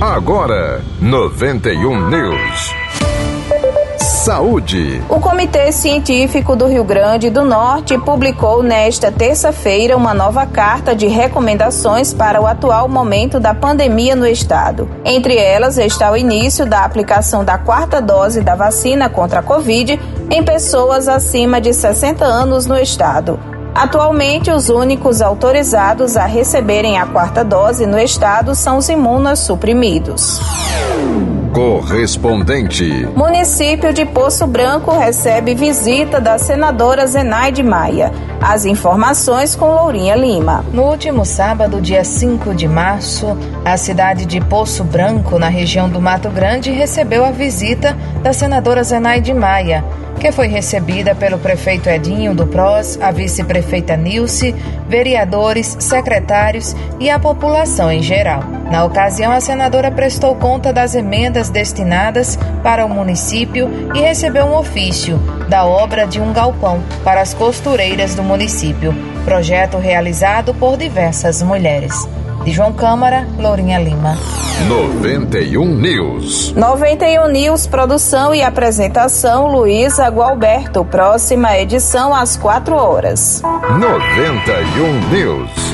Agora, 91 News. Saúde. O Comitê Científico do Rio Grande do Norte publicou nesta terça-feira uma nova carta de recomendações para o atual momento da pandemia no estado. Entre elas está o início da aplicação da quarta dose da vacina contra a Covid em pessoas acima de 60 anos no estado. Atualmente, os únicos autorizados a receberem a quarta dose no estado são os imunossuprimidos. Correspondente. Município de Poço Branco recebe visita da senadora Zenaide Maia. As informações com Lourinha Lima. No último sábado, dia 5 de março, a cidade de Poço Branco, na região do Mato Grande, recebeu a visita da senadora Zenaide Maia que foi recebida pelo prefeito Edinho do PROS, a vice-prefeita Nilce, vereadores, secretários e a população em geral. Na ocasião, a senadora prestou conta das emendas destinadas para o município e recebeu um ofício da obra de um galpão para as costureiras do município, projeto realizado por diversas mulheres. De João Câmara, Lourinha Lima. 91 News. 91 News, produção e apresentação Luísa Gualberto. Próxima edição às 4 horas. 91 News.